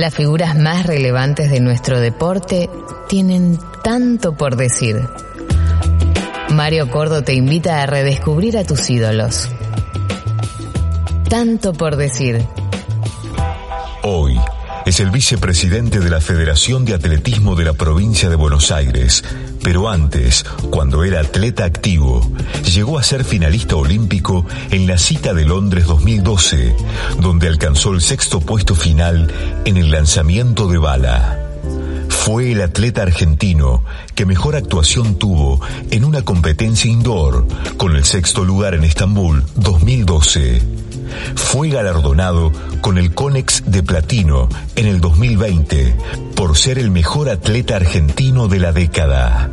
Las figuras más relevantes de nuestro deporte tienen tanto por decir. Mario Cordo te invita a redescubrir a tus ídolos. Tanto por decir. Hoy es el vicepresidente de la Federación de Atletismo de la provincia de Buenos Aires, pero antes, cuando era atleta activo, llegó a ser finalista olímpico en la cita de Londres 2012, donde alcanzó el sexto puesto final en el lanzamiento de bala. Fue el atleta argentino que mejor actuación tuvo en una competencia indoor, con el sexto lugar en Estambul 2012. Fue galardonado con el Conex de Platino en el 2020 por ser el mejor atleta argentino de la década.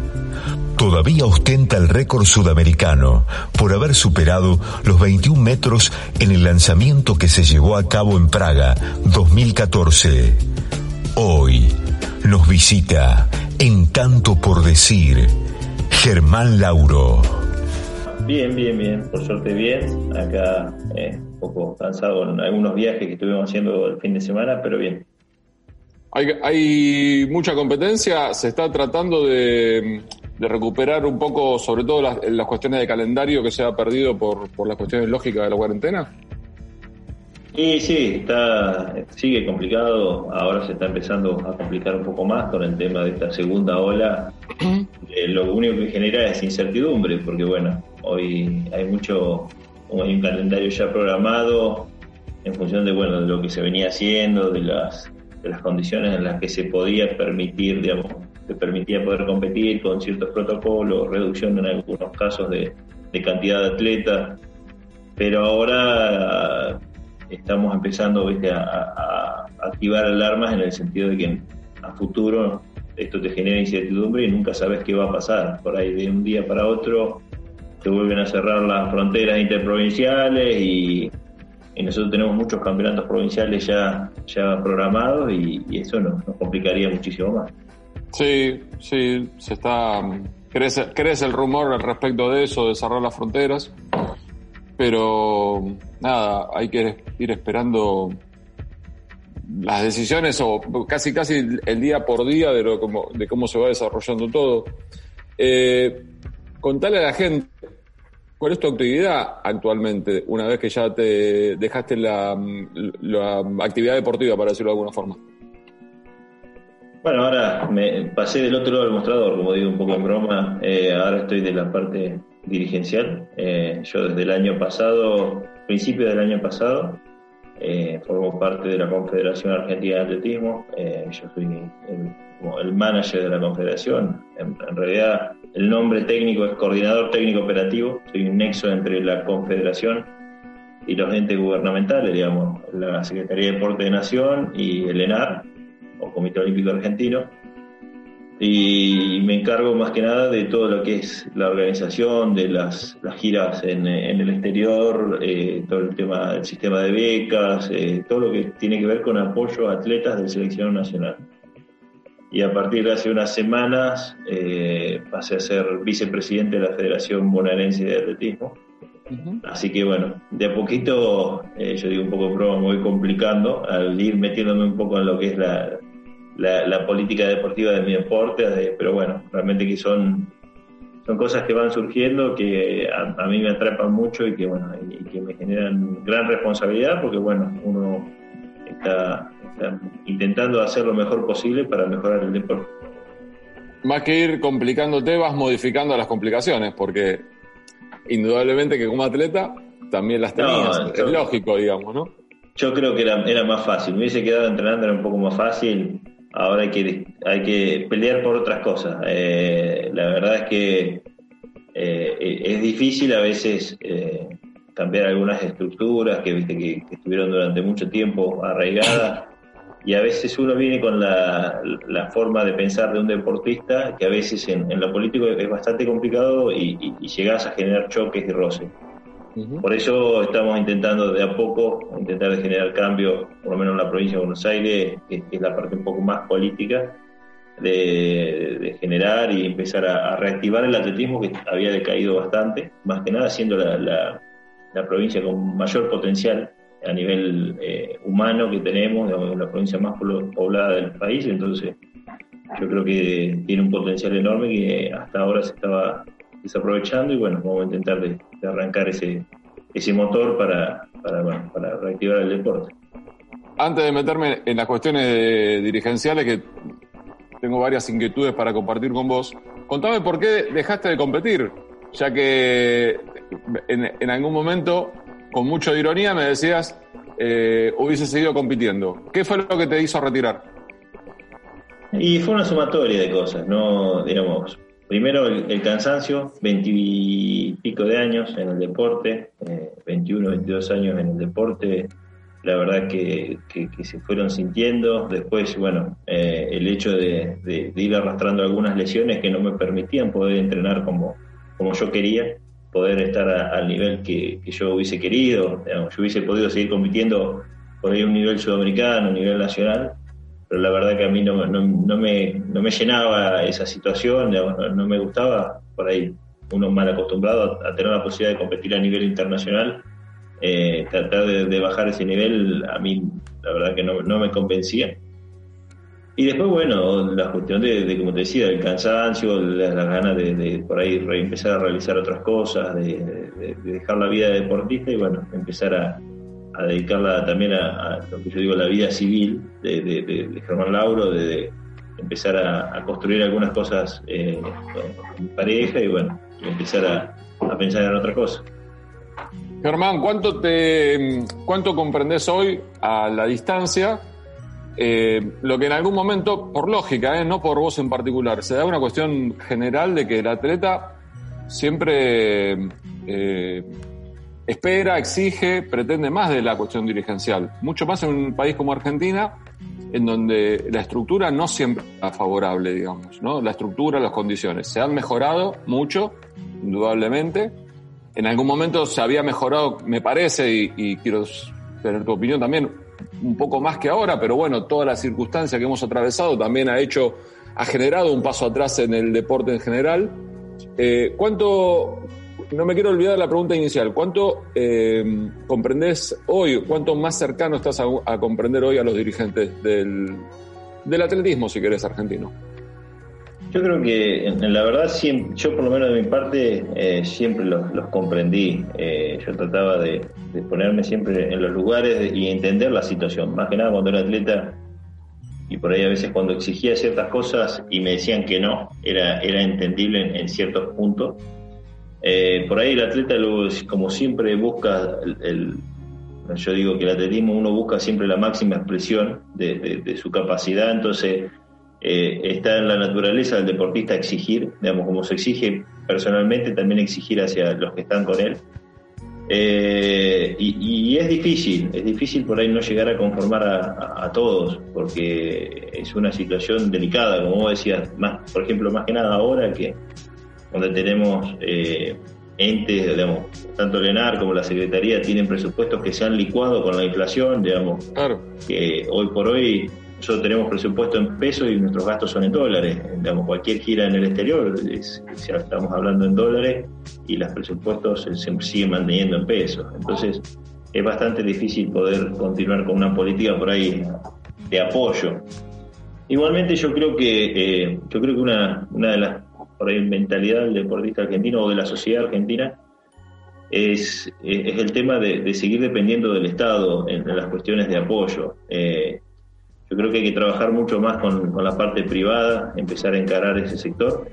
Todavía ostenta el récord sudamericano por haber superado los 21 metros en el lanzamiento que se llevó a cabo en Praga 2014. Hoy nos visita en tanto por decir Germán Lauro. Bien, bien, bien, por suerte bien. Acá eh, un poco cansado en algunos viajes que estuvimos haciendo el fin de semana, pero bien. Hay, mucha competencia, se está tratando de, de recuperar un poco, sobre todo las, las, cuestiones de calendario que se ha perdido por, por las cuestiones lógicas de la cuarentena. Sí, sí, está, sigue complicado. Ahora se está empezando a complicar un poco más con el tema de esta segunda ola. Eh, lo único que genera es incertidumbre, porque bueno, hoy hay mucho, hay un calendario ya programado en función de bueno de lo que se venía haciendo, de las, de las condiciones en las que se podía permitir, digamos, se permitía poder competir con ciertos protocolos, reducción en algunos casos de, de cantidad de atletas, pero ahora estamos empezando. A, activar alarmas en el sentido de que a futuro esto te genera incertidumbre y nunca sabes qué va a pasar. Por ahí de un día para otro se vuelven a cerrar las fronteras interprovinciales y, nosotros tenemos muchos campeonatos provinciales ya, ya programados y, eso nos, nos, complicaría muchísimo más. Sí, sí, se está... Crece, crece el rumor al respecto de eso, de cerrar las fronteras pero nada, hay que ir esperando las decisiones o casi casi el día por día de, lo, como, de cómo se va desarrollando todo. Eh, contale a la gente cuál es tu actividad actualmente, una vez que ya te dejaste la, actividad deportiva, para decirlo de alguna forma. Bueno, ahora me pasé del otro lado del mostrador, como digo un poco en broma, eh, ahora estoy de la parte dirigencial. Eh, yo desde el año pasado, principio del año pasado, eh, formo parte de la Confederación Argentina de Atletismo. Eh, yo soy el, manager de la Confederación. En, en, realidad, el nombre técnico es Coordinador Técnico Operativo. Soy un nexo entre la Confederación y los entes gubernamentales, digamos, la Secretaría de Deporte de Nación y el ENAR, o Comité Olímpico Argentino y me encargo más que nada de todo lo que es la organización de las, las giras en, en, el exterior, eh, todo el tema del sistema de becas, eh, todo lo que tiene que ver con apoyo a atletas del seleccionado nacional. Y a partir de hace unas semanas eh, pasé a ser vicepresidente de la Federación Bonaerense de Atletismo. Uh -huh. Así que bueno, de a poquito, eh, yo digo un poco broma, me voy complicando al ir metiéndome un poco en lo que es la, la, la, política deportiva de mi deporte, de, pero bueno, realmente que son, son cosas que van surgiendo que a, a mí me atrapan mucho y que, bueno, y, que me generan gran responsabilidad porque, bueno, uno está, está, intentando hacer lo mejor posible para mejorar el deporte. Más que ir complicándote, vas modificando las complicaciones, porque indudablemente que como atleta también las tenías, no, es lógico, digamos, ¿no? Yo creo que era, era más fácil, me hubiese quedado entrenando, era un poco más fácil, ahora hay que, hay que pelear por otras cosas. Eh, la verdad es que eh, es difícil a veces eh, cambiar algunas estructuras que, viste, que, estuvieron durante mucho tiempo arraigadas. Y a veces uno viene con la, forma de pensar de un deportista que a veces en, en lo político es bastante complicado y, y, llegas a generar choques y roces. Por eso estamos intentando de a poco, intentar generar cambio, por lo menos en la provincia de Buenos Aires, que es la parte un poco más política, de, generar y empezar a, reactivar el atletismo que había decaído bastante, más que nada siendo la, provincia con mayor potencial a nivel eh, humano que tenemos, la provincia más poblada del país, entonces yo creo que tiene un potencial enorme que hasta ahora se estaba desaprovechando y bueno, vamos a intentar de, arrancar ese, ese motor para, para, para reactivar el deporte. Antes de meterme en las cuestiones dirigenciales, que tengo varias inquietudes para compartir con vos. Contame por qué dejaste de competir, ya que en, algún momento, con mucha ironía, me decías, eh, hubiese seguido compitiendo. ¿Qué fue lo que te hizo retirar? Y fue una sumatoria de cosas, ¿no? Digamos, primero el, cansancio, veintipico de años en el deporte, eh, 21, 22 años en el deporte, la verdad que, se fueron sintiendo. Después, bueno, eh, el hecho de, ir arrastrando algunas lesiones que no me permitían poder entrenar como, como yo quería, poder estar al nivel que, yo hubiese querido. yo hubiese podido seguir compitiendo por ahí a un nivel sudamericano, a un nivel nacional, pero la verdad que a mí no, no, me, no me llenaba esa situación, no, me gustaba por ahí uno mal acostumbrado a tener la posibilidad de competir a nivel internacional eh, tratar de, bajar ese nivel a mí la verdad que no, me convencía. Y después, bueno, la cuestión de, como te decía, el cansancio, las, ganas de, por ahí empezar a realizar otras cosas, de, dejar la vida de deportista y bueno, empezar a, dedicarla también a, lo que yo digo, la vida civil de, Germán Lauro, de, empezar a, construir algunas cosas eh, con pareja y bueno, empezar a, pensar en otra cosa. Germán, ¿cuánto, te, cuánto comprendes hoy a la distancia? Eh, lo que en algún momento, por lógica, eh, no por vos en particular, se da una cuestión general de que el atleta siempre eh, espera, exige, pretende más de la cuestión dirigencial. Mucho más en un país como Argentina, en donde la estructura no siempre es favorable, digamos, ¿no? La estructura, las condiciones. Se han mejorado mucho, indudablemente, en algún momento se había mejorado, me parece, y, quiero tener tu opinión también, un poco más que ahora, pero bueno, toda la circunstancia que hemos atravesado también ha hecho, ha generado un paso atrás en el deporte en general. Eh, ¿Cuánto, no me quiero olvidar la pregunta inicial, cuánto eh, comprendes hoy, cuánto más cercano estás a, comprender hoy a los dirigentes del, del atletismo, si querés, argentino? Yo creo que, en, la verdad, yo por lo menos de mi parte eh, siempre los, comprendí. Eh, yo trataba de, ponerme siempre en los lugares y entender la situación. Más que nada cuando era atleta y por ahí a veces cuando exigía ciertas cosas y me decían que no, era, era entendible en, ciertos puntos. Eh, por ahí el atleta, como siempre, busca el, yo digo que el atletismo uno busca siempre la máxima expresión de, de su capacidad, entonces eh, está en la naturaleza del deportista exigir, digamos, como se exige personalmente, también exigir hacia los que están con él. Eh, y, es difícil, es difícil por ahí no llegar a conformar a, todos, porque es una situación delicada, como vos decías, más, por ejemplo, más que nada ahora que donde tenemos eh, entes, digamos, tanto el ENAR como la Secretaría tienen presupuestos que se han licuado con la inflación, digamos, claro. que hoy por hoy nosotros tenemos presupuesto en pesos y nuestros gastos son en dólares. Digamos, cualquier gira en el exterior, estamos hablando en dólares y los presupuestos se, siguen manteniendo en pesos. Entonces, es bastante difícil poder continuar con una política por ahí de apoyo. Igualmente, yo creo que eh, yo creo que una, una de las por ahí mentalidad del deportista argentino o de la sociedad argentina es, es el tema de, seguir dependiendo del Estado en, las cuestiones de apoyo. Eh, yo creo que hay que trabajar mucho más con, la parte privada, empezar a encarar ese sector,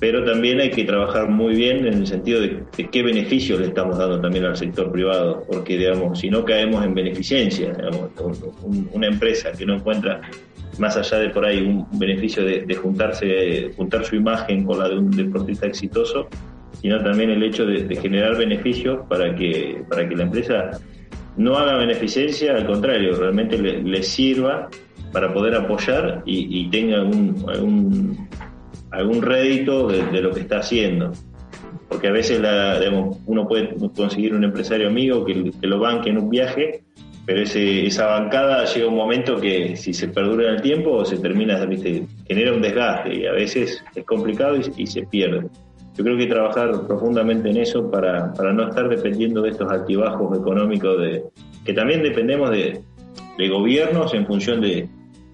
pero también hay que trabajar muy bien en el sentido de, qué beneficios le estamos dando también al sector privado, porque digamos, si no caemos en beneficencia, una empresa que no encuentra más allá de por ahí un beneficio de, juntarse, juntar su imagen con la de un deportista exitoso, sino también el hecho de, generar beneficios para que, para que la empresa no haga beneficencia, al contrario, realmente le, sirva para poder apoyar y, tenga algún, algún, rédito de, lo que está haciendo. Porque a veces la, uno puede conseguir un empresario amigo que lo banque en un viaje pero ese, esa bancada llega un momento que si se perdura en el tiempo se termina, ¿viste? genera un desgaste y a veces es complicado y, se pierde. Yo creo que trabajar profundamente en eso para, para no estar dependiendo de estos altibajos económicos, de, que también dependemos de, de gobiernos en función de,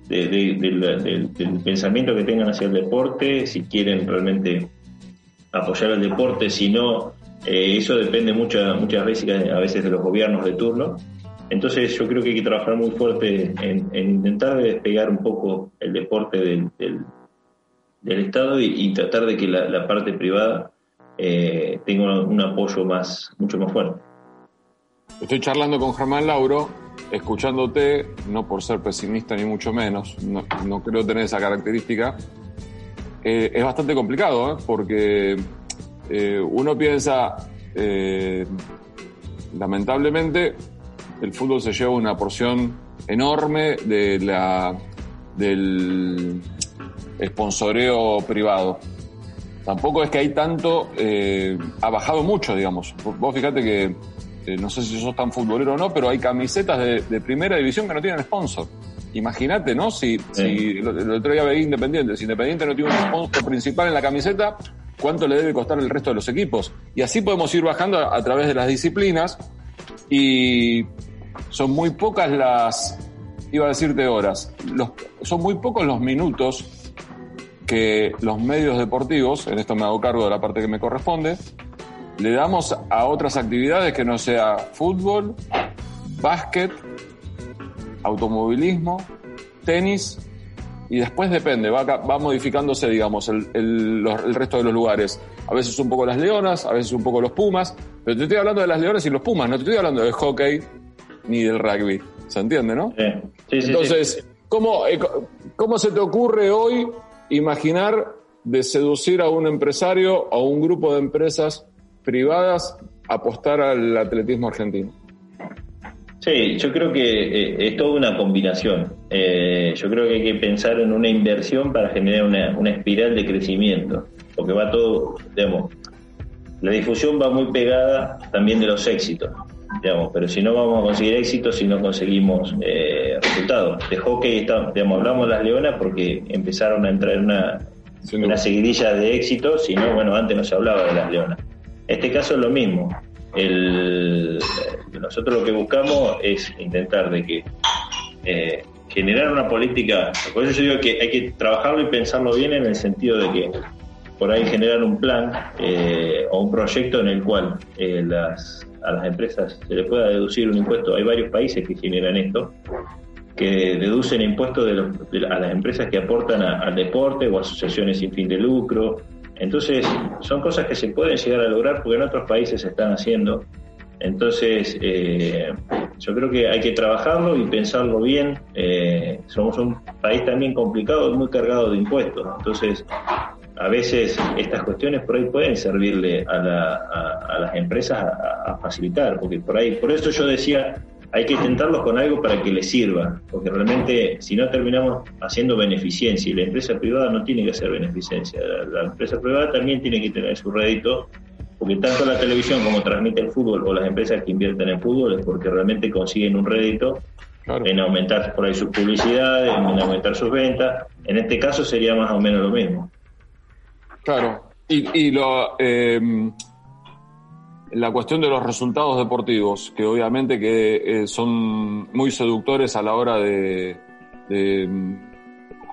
del, pensamiento que tengan hacia el deporte, si quieren realmente apoyar el deporte, si no, eh, eso depende mucho, muchas veces, a veces de los gobiernos de turno entonces yo creo que hay que trabajar muy fuerte en, intentar despegar un poco el deporte del, Estado y, tratar de que la, parte privada eh, tenga un apoyo más mucho más fuerte. Estoy charlando con Germán Lauro, escuchándote, no por ser pesimista ni mucho menos, no, creo tener esa característica. Eh, es bastante complicado, ¿eh? porque uno piensa, lamentablemente, el fútbol se lleva una porción enorme de la, del sponsoreo privado. Tampoco es que hay tanto, eh, ha bajado mucho, digamos. Vos fíjate que, eh, no sé si sos tan futbolero o no, pero hay camisetas de, primera división que no tienen sponsor. Imagínate, ¿no? Si, si el, otro día veía Independiente, si Independiente no tiene un sponsor principal en la camiseta, ¿cuánto le debe costar el resto de los equipos? Y así podemos ir bajando a través de las disciplinas y son muy pocas las, iba a decirte horas, son muy pocos los minutos que los medios deportivos, en esto me hago cargo de la parte que me corresponde, le damos a otras actividades que no sea fútbol, básquet, automovilismo, tenis, y después depende, va, va modificándose, digamos, el, el, resto de los lugares. A veces un poco las leonas, a veces un poco los pumas, pero te estoy hablando de las leonas y los pumas, no te estoy hablando de hockey, ni del rugby. ¿Se entiende, no? Sí. sí, Entonces, ¿cómo, eh, ¿cómo se te ocurre hoy imaginar de seducir a un empresario, a un grupo de empresas privadas, apostar al atletismo argentino? Sí, yo creo que eh, es toda una combinación. Eh, yo creo que hay que pensar en una inversión para generar una, una espiral de crecimiento, porque va todo, digamos, la difusión va muy pegada también de los éxitos digamos, pero si no vamos a conseguir éxito si no conseguimos eh, resultados. De hockey digamos, hablamos de las leonas porque empezaron a entrar en una, una seguidilla de éxitos, si no, bueno, antes no se hablaba de las leonas. Este caso es lo mismo. El, nosotros lo que buscamos es intentar de que eh, generar una política, por eso yo digo que hay que trabajarlo y pensarlo bien en el sentido de que por ahí generar un plan eh, o un proyecto en el cual las a las empresas se les pueda deducir un impuesto. Hay varios países que generan esto, que deducen impuestos de, a las empresas que aportan al deporte o asociaciones sin fin de lucro. Entonces, son cosas que se pueden llegar a lograr porque en otros países se están haciendo. Entonces, eh, yo creo que hay que trabajarlo y pensarlo bien. Eh, somos un país también complicado, muy cargado de impuestos. Entonces, a veces estas cuestiones por ahí pueden servirle a, las empresas a, facilitar, porque por ahí, por eso yo decía, hay que intentarlos con algo para que les sirva, porque realmente si no terminamos haciendo beneficencia y la empresa privada no tiene que hacer beneficencia, la, empresa privada también tiene que tener su rédito, porque tanto la televisión como transmite el fútbol o las empresas que invierten en fútbol es porque realmente consiguen un rédito en aumentar por ahí sus publicidades, en aumentar sus ventas, en este caso sería más o menos lo mismo. Claro. Y, lo, em, la cuestión de los resultados deportivos, que obviamente que eh, son muy seductores a la hora de, em,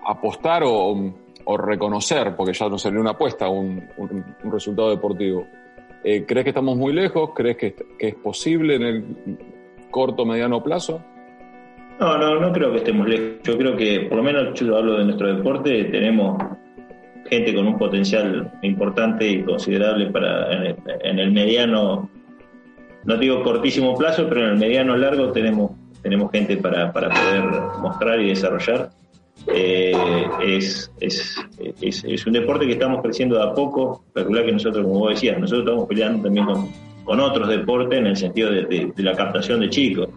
apostar o, reconocer, porque ya no sería una apuesta, un, un, resultado deportivo. Eh, ¿Crees que estamos muy lejos? ¿Crees que, que, es posible en el corto mediano plazo? No, no, no creo que estemos lejos. Yo creo que, por lo menos yo hablo de nuestro deporte, tenemos gente con un potencial importante y considerable para en el, mediano, no digo cortísimo plazo, pero en el mediano largo tenemos, tenemos gente para, para poder mostrar y desarrollar. Eh, es, es, es, un deporte que estamos creciendo de a poco. Calcular que nosotros, como vos decías, nosotros estamos peleando también con, con otros deportes en el sentido de, la captación de chicos.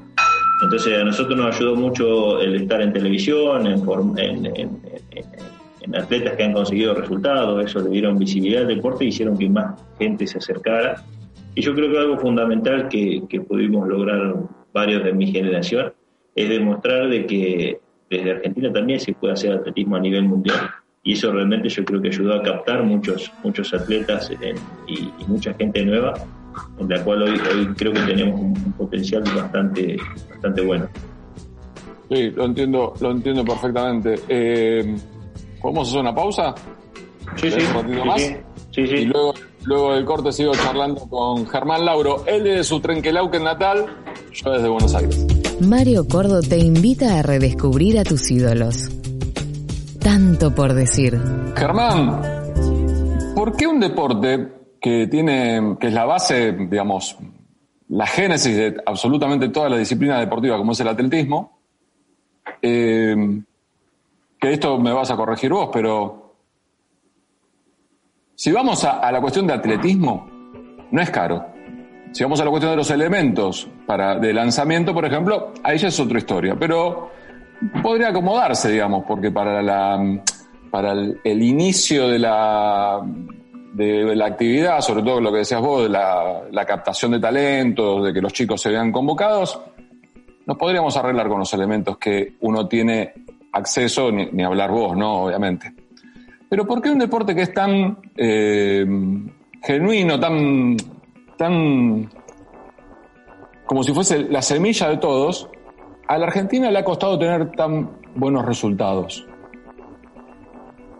Entonces a nosotros nos ayudó mucho el estar en televisión, en, en, en, atletas que han conseguido resultados, eso le dieron visibilidad al deporte y hicieron que más gente se acercara. Y yo creo que algo fundamental que, que pudimos lograr varios de mi generación es demostrar de que desde Argentina también se puede hacer atletismo a nivel mundial. Y eso realmente yo creo que ayudó a captar muchos muchos atletas y, mucha gente nueva en la cual hoy, hoy creo que tenemos un, potencial bastante bastante bueno. Sí lo entiendo lo entiendo perfectamente. Eh, podemos hacer una pausa sí sí, sí, sí, y luego luego del corte sigo charlando con Germán Lauro. Él de su Trenquelauquen natal yo desde Buenos Aires. Mario Cordo te invita a redescubrir a tus ídolos. Tanto por decir. Germán, ¿por qué un deporte que tiene, que es la base, digamos, la génesis de absolutamente toda la disciplina deportiva como es el atletismo, eh, que esto me vas a corregir vos, pero si vamos a la cuestión de atletismo, no es caro. Si vamos a la cuestión de los elementos para, de lanzamiento, por ejemplo, ahí ya es otra historia. Pero podría acomodarse, digamos, porque para, la, para el, inicio de la, de la actividad, sobre todo lo que decías vos, de la, la captación de talentos, de que los chicos se vean convocados, nos podríamos arreglar con los elementos que uno tiene acceso, ni, hablar vos, ¿no? Obviamente. Pero ¿por qué un deporte que es tan eh, genuino, tan tan como si fuese la semilla de todos, a la Argentina le ha costado tener tan buenos resultados.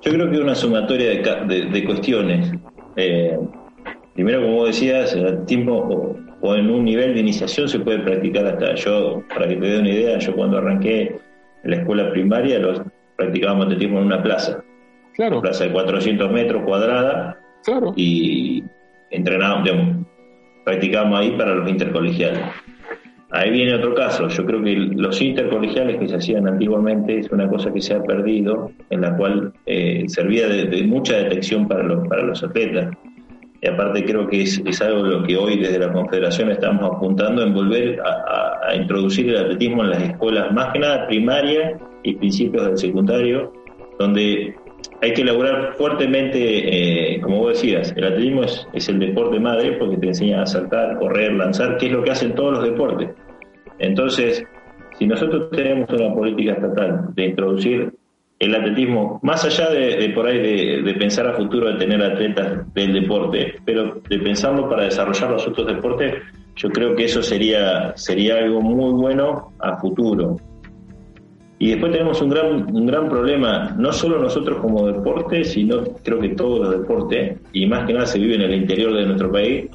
Yo creo que es una sumatoria de, cuestiones. Eh, primero, como decías, el tiempo o, en un nivel de iniciación se puede practicar hasta. Yo, para que te dé una idea, yo cuando arranqué en la escuela primaria los practicábamos atletismo en una plaza. Claro. Una plaza de 400 metros cuadrada. Claro. Y entrenábamos, digamos, practicamos ahí para los intercolegiales. Ahí viene otro caso. Yo creo que los intercolegiales que se hacían antiguamente es una cosa que se ha perdido, en la cual eh, servía de, mucha detección para los, para los atletas. Y aparte creo que es, es algo lo que hoy desde la Confederación estamos apuntando en volver a, introducir el atletismo en las escuelas, más que nada primaria y principios del secundario, donde hay que elaborar fuertemente, eh, como vos decías, el atletismo es, el deporte madre porque te enseña a saltar, correr, lanzar, que es lo que hacen todos los deportes. Entonces, si nosotros tenemos una política estatal de introducir el atletismo, más allá de, por ahí de, pensar a futuro de tener atletas del deporte, pero de pensarlo para desarrollar los otros deportes, yo creo que eso sería, sería algo muy bueno a futuro. Y después tenemos un gran, un gran problema, no solo nosotros como deporte, sino creo que todos los deportes, y más que nada se vive en el interior de nuestro país,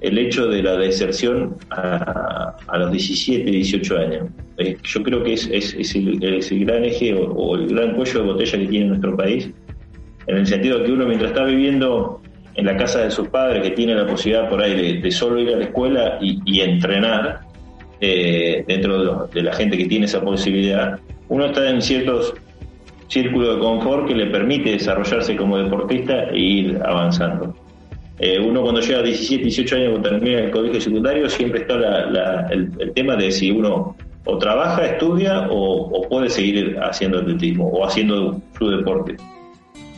el hecho de la deserción a, los 17, 18 años. Eh, yo creo que es, es, el, gran eje o, el gran cuello de botella que tiene nuestro país, en el sentido de que uno mientras está viviendo en la casa de sus padres, que tiene la posibilidad por ahí de, solo ir a la escuela y, entrenar, eh, dentro de, de la gente que tiene esa posibilidad, uno está en ciertos círculos de confort que le permite desarrollarse como deportista e ir avanzando. Eh, uno cuando llega a 17, 18 años, cuando termina el colegio secundario, siempre está el, tema de si uno o trabaja, estudia o, puede seguir haciendo atletismo o haciendo su deporte.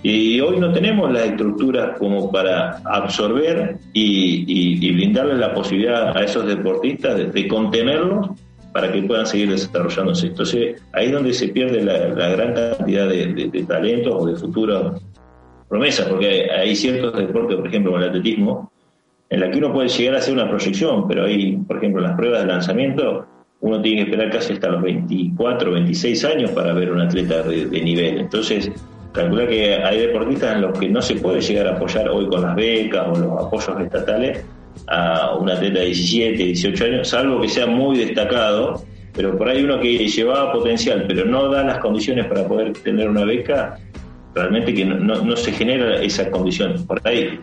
Y hoy no tenemos las estructuras como para absorber y, brindarles la posibilidad a esos deportistas de, de contenerlos para que puedan seguir desarrollándose. Entonces, ahí es donde se pierde la, gran cantidad de, talentos o de futuras promesas, porque hay ciertos deportes, por ejemplo, como el atletismo, en la que uno puede llegar a hacer una proyección, pero hay, por ejemplo, las pruebas de lanzamiento, uno tiene que esperar casi hasta los 24, 26 años para ver un atleta de, nivel. Entonces, calcula que hay deportistas en los que no se puede llegar a apoyar hoy con las becas o los apoyos estatales a un atleta de 17, 18 años, salvo que sea muy destacado, pero por ahí uno que llevaba potencial, pero no da las condiciones para poder tener una beca, realmente que no, se genera esa condición. Por ahí,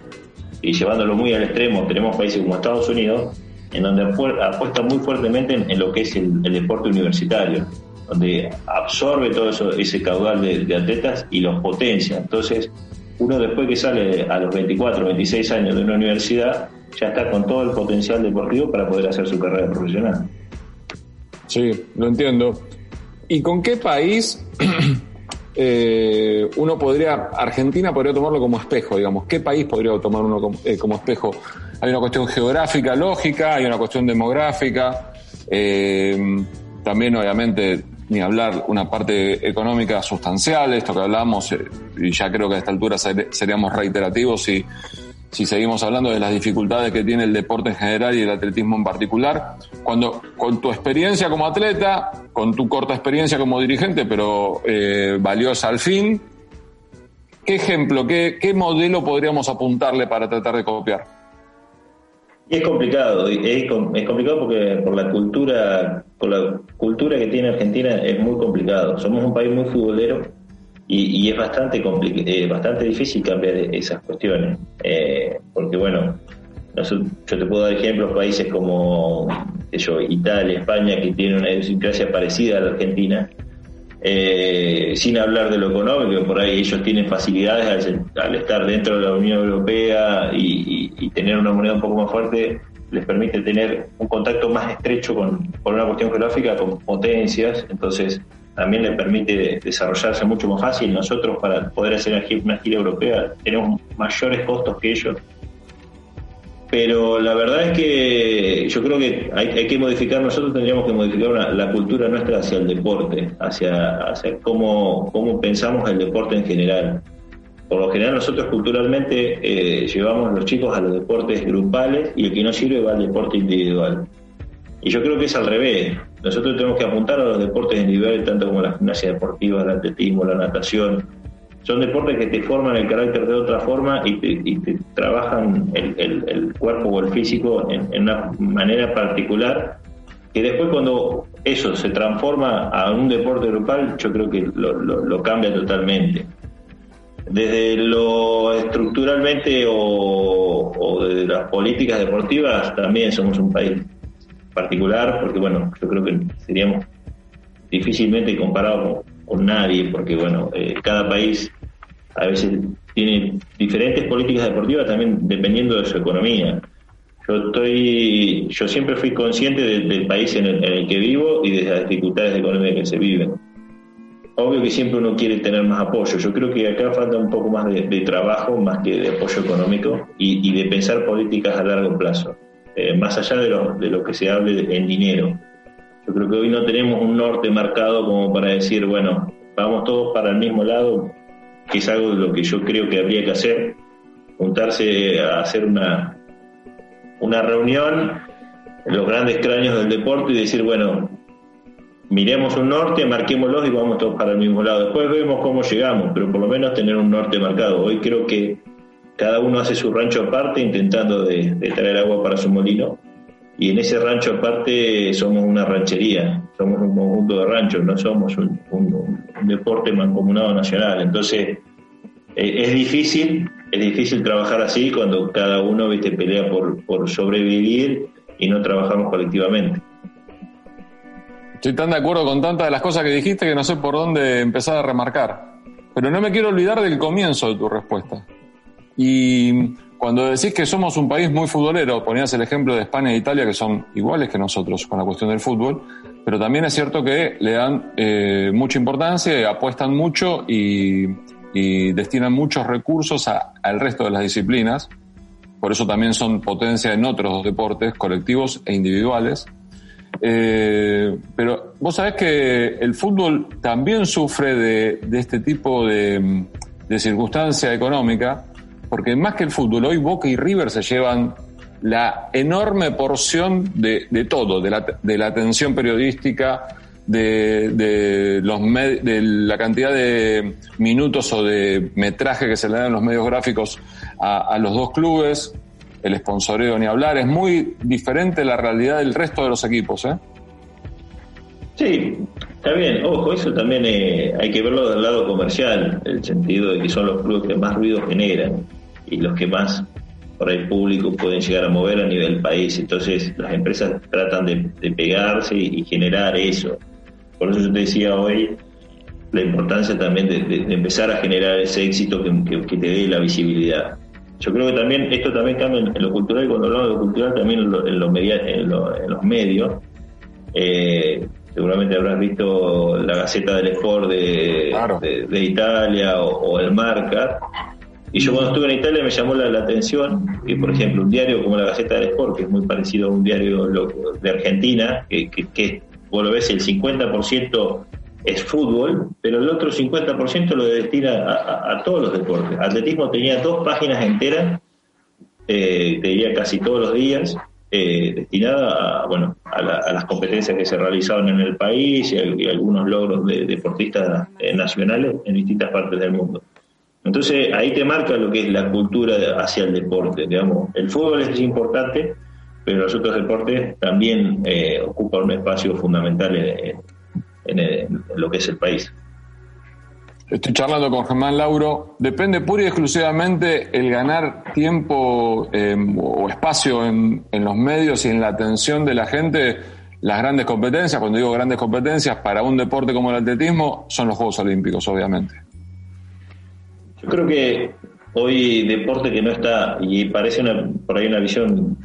y llevándolo muy al extremo, tenemos países como Estados Unidos, en donde apuesta muy fuertemente en, lo que es el, deporte universitario, donde absorbe todo eso, ese caudal de, atletas y los potencia. Entonces, uno después que sale a los 24, 26 años de una universidad, ya está con todo el potencial deportivo para poder hacer su carrera profesional. Sí, lo entiendo. ¿Y con qué país eh, uno podría, Argentina podría tomarlo como espejo, digamos? ¿Qué país podría tomar uno como, eh, como espejo? Hay una cuestión geográfica, lógica, hay una cuestión demográfica, eh, también obviamente ni hablar una parte económica sustancial, esto que hablamos, eh, y ya creo que a esta altura seríamos reiterativos si, si seguimos hablando de las dificultades que tiene el deporte en general y el atletismo en particular. Cuando con tu experiencia como atleta, con tu corta experiencia como dirigente, pero eh, valiosa al fin, ¿qué ejemplo, qué, qué modelo podríamos apuntarle para tratar de copiar? es complicado, es, complicado porque por la cultura, por la cultura que tiene Argentina es muy complicado. Somos un país muy futbolero y, es bastante eh, bastante difícil cambiar esas cuestiones. Eh, porque bueno, yo te puedo dar ejemplos países como yo, Italia, España, que tienen una idiosincrasia parecida a la Argentina eh, sin hablar de lo económico, por ahí ellos tienen facilidades al, estar dentro de la Unión Europea y, tener una moneda un poco más fuerte, les permite tener un contacto más estrecho con, por una cuestión geográfica con potencias, entonces también les permite desarrollarse mucho más fácil. Nosotros para poder hacer una gira europea tenemos mayores costos que ellos pero la verdad es que yo creo que hay, que modificar, nosotros tendríamos que modificar la cultura nuestra hacia el deporte, hacia, hacia cómo, cómo pensamos el deporte en general. Por lo general nosotros culturalmente eh, llevamos a los chicos a los deportes grupales y el que no sirve va al deporte individual. Y yo creo que es al revés. Nosotros tenemos que apuntar a los deportes individuales, tanto como la gimnasia deportiva, el atletismo, la natación, son deportes que te forman el carácter de otra forma y te, trabajan el, cuerpo o el físico en, una manera particular que después cuando eso se transforma a un deporte grupal yo creo que lo, cambia totalmente. Desde lo estructuralmente o, o de las políticas deportivas también somos un país particular porque bueno yo creo que seríamos difícilmente comparados con nadie, porque bueno, eh, cada país a veces tiene diferentes políticas deportivas también dependiendo de su economía. Yo estoy, yo siempre fui consciente del país en el, que vivo y de las dificultades económicas que se viven. Obvio que siempre uno quiere tener más apoyo. Yo creo que acá falta un poco más de, trabajo, más que de apoyo económico y, de pensar políticas a largo plazo, eh, más allá de lo, de lo que se hable en dinero. Yo creo que hoy no tenemos un norte marcado como para decir, bueno, vamos todos para el mismo lado, que es algo de lo que yo creo que habría que hacer, juntarse a hacer una, una reunión los grandes cráneos del deporte y decir, bueno, miremos un norte, marquémoslo y vamos todos para el mismo lado. Después vemos cómo llegamos, pero por lo menos tener un norte marcado. Hoy creo que cada uno hace su rancho aparte intentando de traer agua para su molino y en ese rancho aparte somos una ranchería, somos un conjunto de ranchos, no somos un, deporte mancomunado nacional. Entonces e, es difícil, es difícil trabajar así cuando cada uno ¿viste, pelea por, por sobrevivir y no trabajamos colectivamente. Estoy tan de acuerdo con tantas de las cosas que dijiste que no sé por dónde empezar a remarcar. Pero no me quiero olvidar del comienzo de tu respuesta. Y cuando decís que somos un país muy futbolero, ponías el ejemplo de España e Italia, que son iguales que nosotros con la cuestión del fútbol, pero también es cierto que le dan eh, mucha importancia, apuestan mucho y, destinan muchos recursos al resto de las disciplinas. Por eso también son potencia en otros deportes colectivos e individuales. Eh, pero vos sabés que el fútbol también sufre de, este tipo de circunstancia económica porque más que el fútbol, hoy Boca y River se llevan la enorme porción de, todo, de la, de la atención periodística, de, los de la cantidad de minutos o de metraje que se le dan los medios gráficos a, los dos clubes, el sponsoreo ni hablar, es muy diferente la realidad del resto de los equipos. ¿eh? Sí, está bien, ojo, eso también eh, hay que verlo del lado comercial, el sentido de que son los clubes que más ruido generan y los que más por el público pueden llegar a mover a nivel país. Entonces las empresas tratan de, pegarse y, generar eso. Por eso yo te decía hoy la importancia también de, empezar a generar ese éxito que, te dé la visibilidad. Yo creo que también esto también cambia en, lo cultural, y cuando hablamos de lo cultural también en, los medios. Eh, seguramente habrás visto la Gaceta del Sport de, de, Italia o, el Marca. Y yo cuando estuve en Italia me llamó la, atención que, por ejemplo, un diario como la Gaceta del Sport, que es muy parecido a un diario de Argentina, que, que, que vos lo ves el 50% es fútbol, pero el otro 50% lo destina a, todos los deportes. Atletismo tenía dos páginas enteras, eh, diría casi todos los días, eh, destinada a, bueno, a, las competencias que se realizaban en el país y, algunos logros de deportistas eh, nacionales en distintas partes del mundo. Entonces ahí te marca lo que es la cultura hacia el deporte. Digamos. El fútbol es importante, pero los otros deportes también eh, ocupan un espacio fundamental en, lo que es el país. Estoy charlando con Germán Lauro. ¿Depende pura y exclusivamente el ganar tiempo em, o espacio en, los medios y en la atención de la gente? Las grandes competencias, cuando digo grandes competencias, para un deporte como el atletismo, son los Juegos Olímpicos, obviamente. Yo creo que hoy deporte que no está, y parece una, por ahí una visión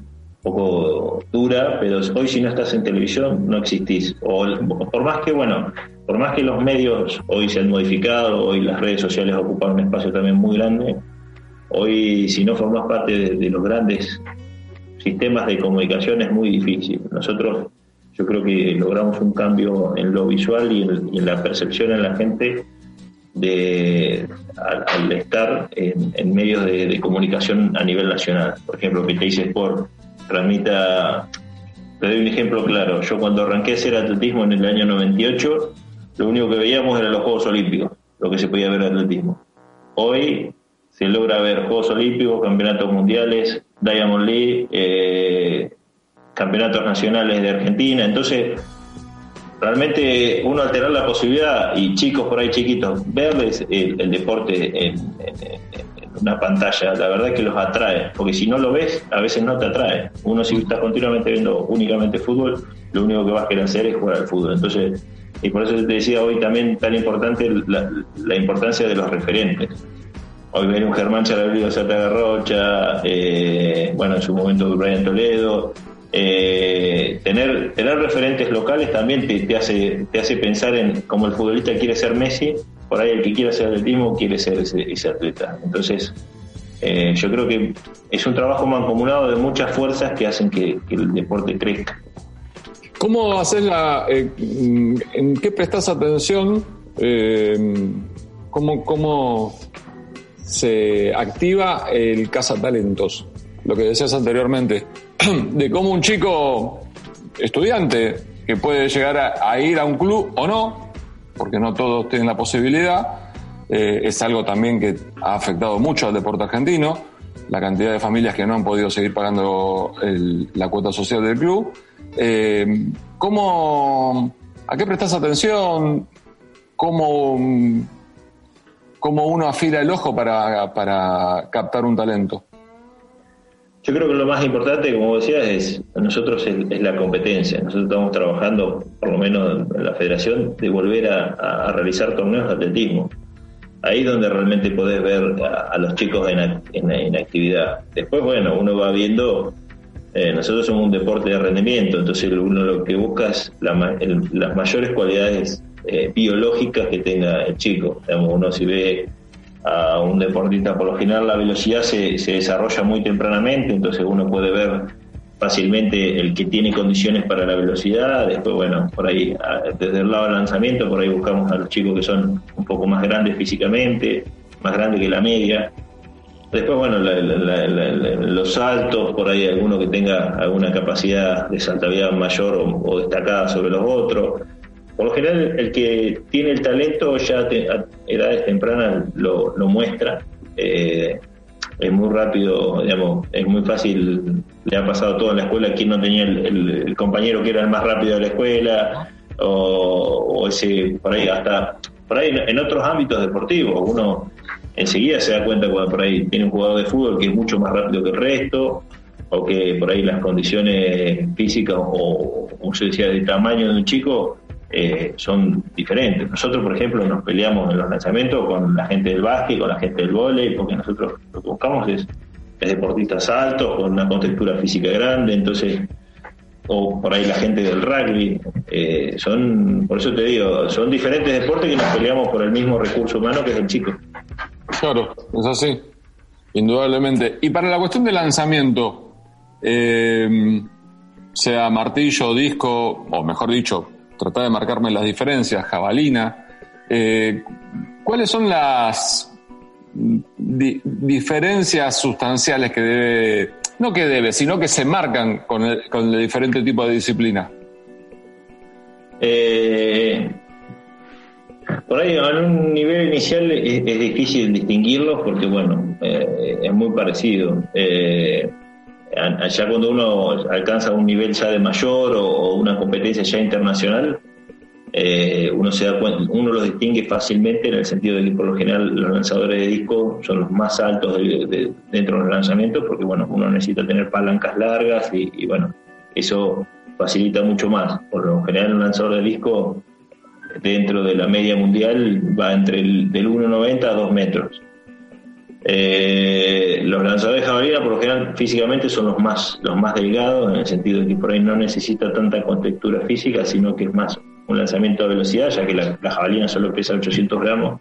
poco dura, pero hoy si no estás en televisión no existís. O, por más que, bueno, por más que los medios hoy se han modificado, hoy las redes sociales ocupan un espacio también muy grande, hoy si no formas parte de, los grandes sistemas de comunicación es muy difícil. Nosotros yo creo que logramos un cambio en lo visual y en, la percepción en la gente de al, estar en, medios de, comunicación a nivel nacional. Por ejemplo, que te por transmita. Te doy un ejemplo claro. Yo cuando arranqué a hacer atletismo en el año 98, lo único que veíamos eran los Juegos Olímpicos, lo que se podía ver de atletismo. Hoy se logra ver Juegos Olímpicos, campeonatos mundiales, Diamond League, eh, campeonatos nacionales de Argentina. Entonces, realmente uno alterar la posibilidad y chicos por ahí chiquitos verles el, deporte en, una pantalla, la verdad es que los atrae, porque si no lo ves, a veces no te atrae. Uno si está continuamente viendo únicamente fútbol, lo único que vas a querer hacer es jugar al fútbol. Entonces, y por eso te decía hoy también tan importante la, importancia de los referentes. Hoy ven un Germán Charabrigo Sata Garrocha, eh, bueno, en su momento Brian Toledo, eh, tener, tener referentes locales también te, hace, te hace pensar en cómo el futbolista quiere ser Messi por ahí el que quiera hacer atletismo quiere ser ese, atleta. Entonces, eh, yo creo que es un trabajo mancomunado de muchas fuerzas que hacen que, el deporte crezca. ¿Cómo haces la. Eh, ¿En qué prestas atención? ¿cómo, ¿Cómo se activa el cazatalentos? Lo que decías anteriormente, de cómo un chico estudiante que puede llegar a ir a un club o no, porque no todos tienen la posibilidad. Eh, es algo también que ha afectado mucho al deporte argentino, la cantidad de familias que no han podido seguir pagando la cuota social del club. Eh, ¿cómo, ¿A qué prestas atención? ¿Cómo, cómo uno afila el ojo para captar un talento? Yo creo que lo más importante, como decías, es nosotros es, la competencia. Nosotros estamos trabajando, por lo menos en la federación, de volver a, realizar torneos de atletismo. Ahí es donde realmente podés ver a, los chicos en, actividad. Después, bueno, uno va viendo, eh, nosotros somos un deporte de rendimiento, entonces uno lo que busca es las mayores cualidades eh, biológicas que tenga el chico. Digamos, uno si ve a un deportista, por lo general la velocidad se, se desarrolla muy tempranamente, entonces uno puede ver fácilmente el que tiene condiciones para la velocidad, después bueno, por ahí desde el lado del lanzamiento, por ahí buscamos a los chicos que son un poco más grandes físicamente, más grandes que la media, después bueno, los saltos, por ahí alguno que tenga alguna capacidad de saltabilidad mayor o destacada sobre los otros, por lo general, el que tiene el talento ya a edades tempranas lo, muestra. Eh, es muy rápido, digamos, es muy fácil, le ha pasado todo en la escuela, quien no tenía el, compañero que era el más rápido de la escuela, o, ese, por ahí, hasta, por ahí en otros ámbitos deportivos, uno enseguida se da cuenta cuando por ahí tiene un jugador de fútbol que es mucho más rápido que el resto, o que por ahí las condiciones físicas o, como se decía, de tamaño de un chico eh, son diferentes. Nosotros, por ejemplo, nos peleamos en los lanzamientos con la gente del básquet, con la gente del vóley, porque nosotros lo que buscamos es, deportistas altos, con una contextura física grande, entonces o por ahí la gente del rugby, eh, son, por eso te digo, son diferentes deportes que nos peleamos por el mismo recurso humano que es el chico. Claro, es así, indudablemente. Y para la cuestión del lanzamiento, eh, sea martillo, disco, o mejor dicho, tratar de marcarme las diferencias, jabalina. Eh, ¿Cuáles son las diferencias sustanciales que debe, no que debe, sino que se marcan con el, con el diferente tipo de disciplina? Eh, por ahí, en un nivel inicial es, difícil distinguirlos porque, bueno, eh, es muy parecido. Allá cuando uno alcanza un nivel ya de mayor o, una competencia ya internacional, eh, uno se da cuenta, uno los distingue fácilmente en el sentido de que por lo general los lanzadores de disco son los más altos dentro de los lanzamientos porque bueno uno necesita tener palancas largas y, bueno eso facilita mucho más. Por lo general un lanzador de disco dentro de la media mundial va entre el del 1,90 a 2 metros eh, los lanzadores de jabalina, por lo general, físicamente son los más, los más delgados, en el sentido de que por ahí no necesita tanta contextura física, sino que es más un lanzamiento de velocidad, ya que la, jabalina solo pesa 800 gramos.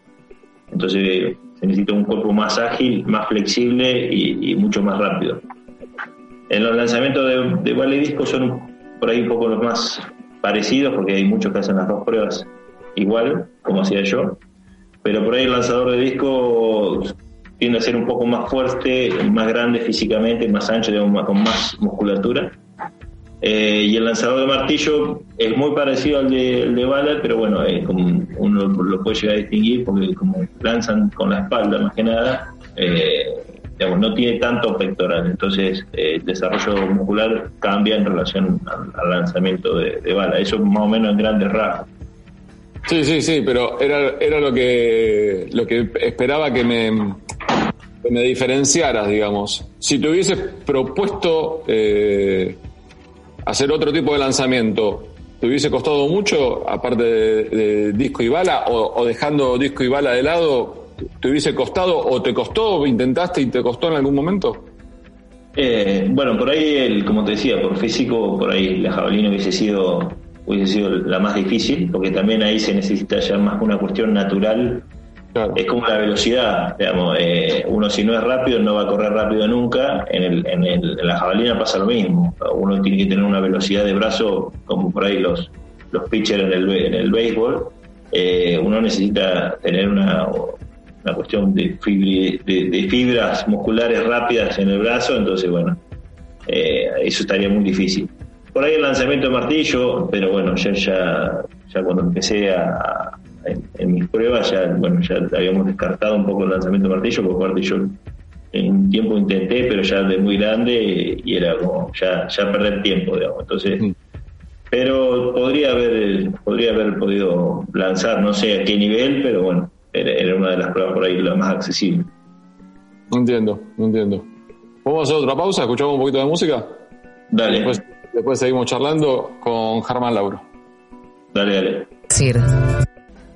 Entonces se necesita un cuerpo más ágil, más flexible y, mucho más rápido. En los lanzamientos de, de disco son por ahí un poco los más parecidos, porque hay muchos que hacen las dos pruebas igual, como hacía yo. Pero por ahí el lanzador de disco tiende a ser un poco más fuerte, más grande físicamente, más ancho, con más musculatura. Eh, y el lanzador de martillo es muy parecido al de, de bala, pero bueno, como uno lo puede llegar a distinguir porque como lanzan con la espalda más que nada, eh, digamos, no tiene tanto pectoral, entonces eh, el desarrollo muscular cambia en relación al, lanzamiento de, de, bala. Eso más o menos en grandes rasgos. Sí, sí, sí, pero era, era lo que lo que esperaba que me, me diferenciaras, digamos. Si te hubieses propuesto eh, hacer otro tipo de lanzamiento, ¿te hubiese costado mucho, aparte de, disco y bala, o, dejando disco y bala de lado, te hubiese costado o te costó, intentaste y te costó en algún momento? Eh, bueno, por ahí, el, como te decía, por físico, por ahí la jabalina hubiese sido hubiese sido la más difícil, porque también ahí se necesita ya más una cuestión natural. Es como la velocidad, digamos, eh, uno si no es rápido no va a correr rápido nunca, en, el, en, el, en la jabalina pasa lo mismo, uno tiene que tener una velocidad de brazo como por ahí los, los pitchers en el, en el béisbol, eh, uno necesita tener una, una cuestión de, de, fibras musculares rápidas en el brazo, entonces bueno, eh, eso estaría muy difícil. Por ahí el lanzamiento de martillo, pero bueno, ya, ya, ya cuando empecé a, en, mis pruebas, ya, bueno, ya habíamos descartado un poco el lanzamiento de martillo, porque aparte yo en un tiempo intenté, pero ya de muy grande y era como ya, ya perder tiempo, digamos. Entonces, mm. pero podría haber, podría haber podido lanzar, no sé a qué nivel, pero bueno, era, una de las pruebas por ahí la más accesible. Entiendo, entiendo. ¿Vamos a hacer otra pausa? ¿Escuchamos un poquito de música? Dale. Después seguimos charlando con Germán Lauro. Dale, dale.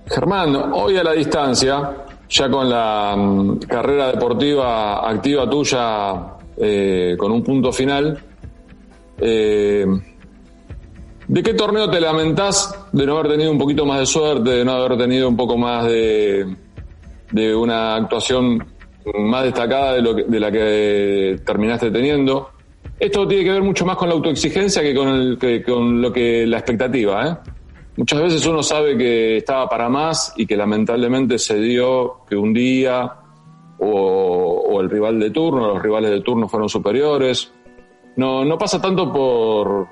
Germán, hoy a la distancia, ya con la mm, carrera deportiva activa tuya eh, con un punto final, eh, ¿de qué torneo te lamentás de no haber tenido un poquito más de suerte, de no haber tenido un poco más de, de una actuación más destacada de, lo de la que terminaste teniendo? Esto tiene que ver mucho más con la autoexigencia que con, el, que con lo que la expectativa. ¿eh? Muchas veces uno sabe que estaba para más y que lamentablemente se dio que un día o, el rival de turno, los rivales de turno fueron superiores. No, no pasa tanto por,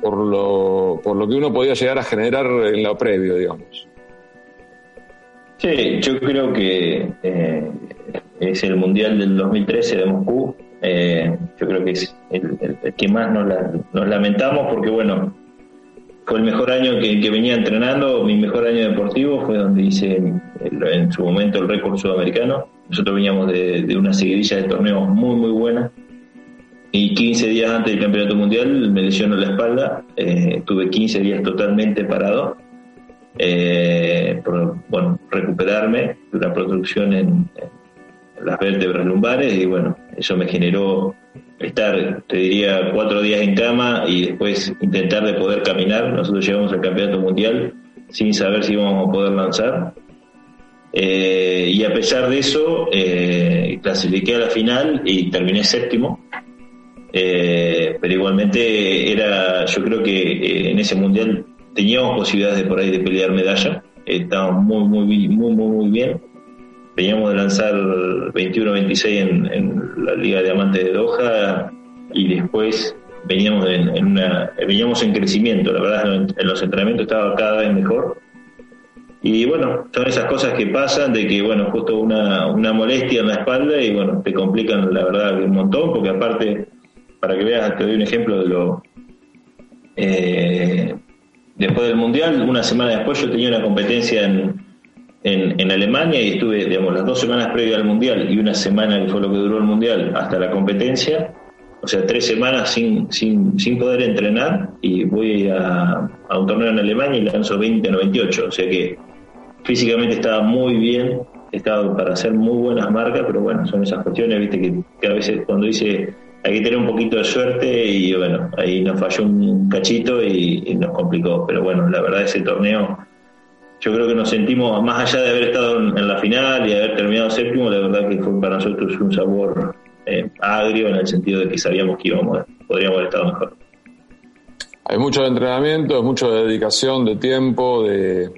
por, lo, por lo que uno podía llegar a generar en lo previo, digamos. Sí, yo creo que eh, es el Mundial del 2013 de Moscú eh, yo creo que es el, que más nos, lamentamos porque, bueno, fue el mejor año que, venía entrenando, mi mejor año deportivo fue donde hice en, su momento el récord sudamericano. Nosotros veníamos de, una seguidilla de torneos muy, muy buena. Y 15 días antes del campeonato mundial me lesionó la espalda, eh, tuve 15 días totalmente parado eh, por bueno, recuperarme de una producción en, las vértebras lumbares y bueno, eso me generó estar, te diría, cuatro días en cama y después intentar de poder caminar. Nosotros llegamos al campeonato mundial sin saber si íbamos a poder lanzar. Eh, y a pesar de eso, eh, clasifiqué a la final y terminé séptimo. Eh, pero igualmente era, yo creo que en ese mundial teníamos posibilidades de por ahí de pelear medalla. Estábamos muy, muy, muy, muy, muy bien. Veníamos de lanzar 21-26 en, en, la Liga de Diamantes de Doha y después veníamos en, una, veníamos en crecimiento. La verdad, en los entrenamientos estaba cada vez mejor. Y bueno, son esas cosas que pasan de que, bueno, justo una, una molestia en la espalda y bueno, te complican la verdad un montón, porque aparte, para que veas, te doy un ejemplo de lo, eh, después del Mundial, una semana después yo tenía una competencia en, en, Alemania y estuve, digamos, las dos semanas previas al Mundial y una semana que fue lo que duró el Mundial hasta la competencia, o sea, tres semanas sin, sin, sin poder entrenar y voy a, a un torneo en Alemania y lanzo 20 98, o sea que físicamente estaba muy bien, estaba para hacer muy buenas marcas, pero bueno, son esas cuestiones, viste, que a veces cuando dice hay que tener un poquito de suerte y bueno, ahí nos falló un cachito y, nos complicó. Pero bueno, la verdad ese torneo, yo creo que nos sentimos, más allá de haber estado en, la final y haber terminado séptimo, la verdad que fue para nosotros un sabor eh, agrio en el sentido de que sabíamos que íbamos, podríamos haber estado mejor. Hay mucho de entrenamiento, mucho de dedicación, de tiempo, de,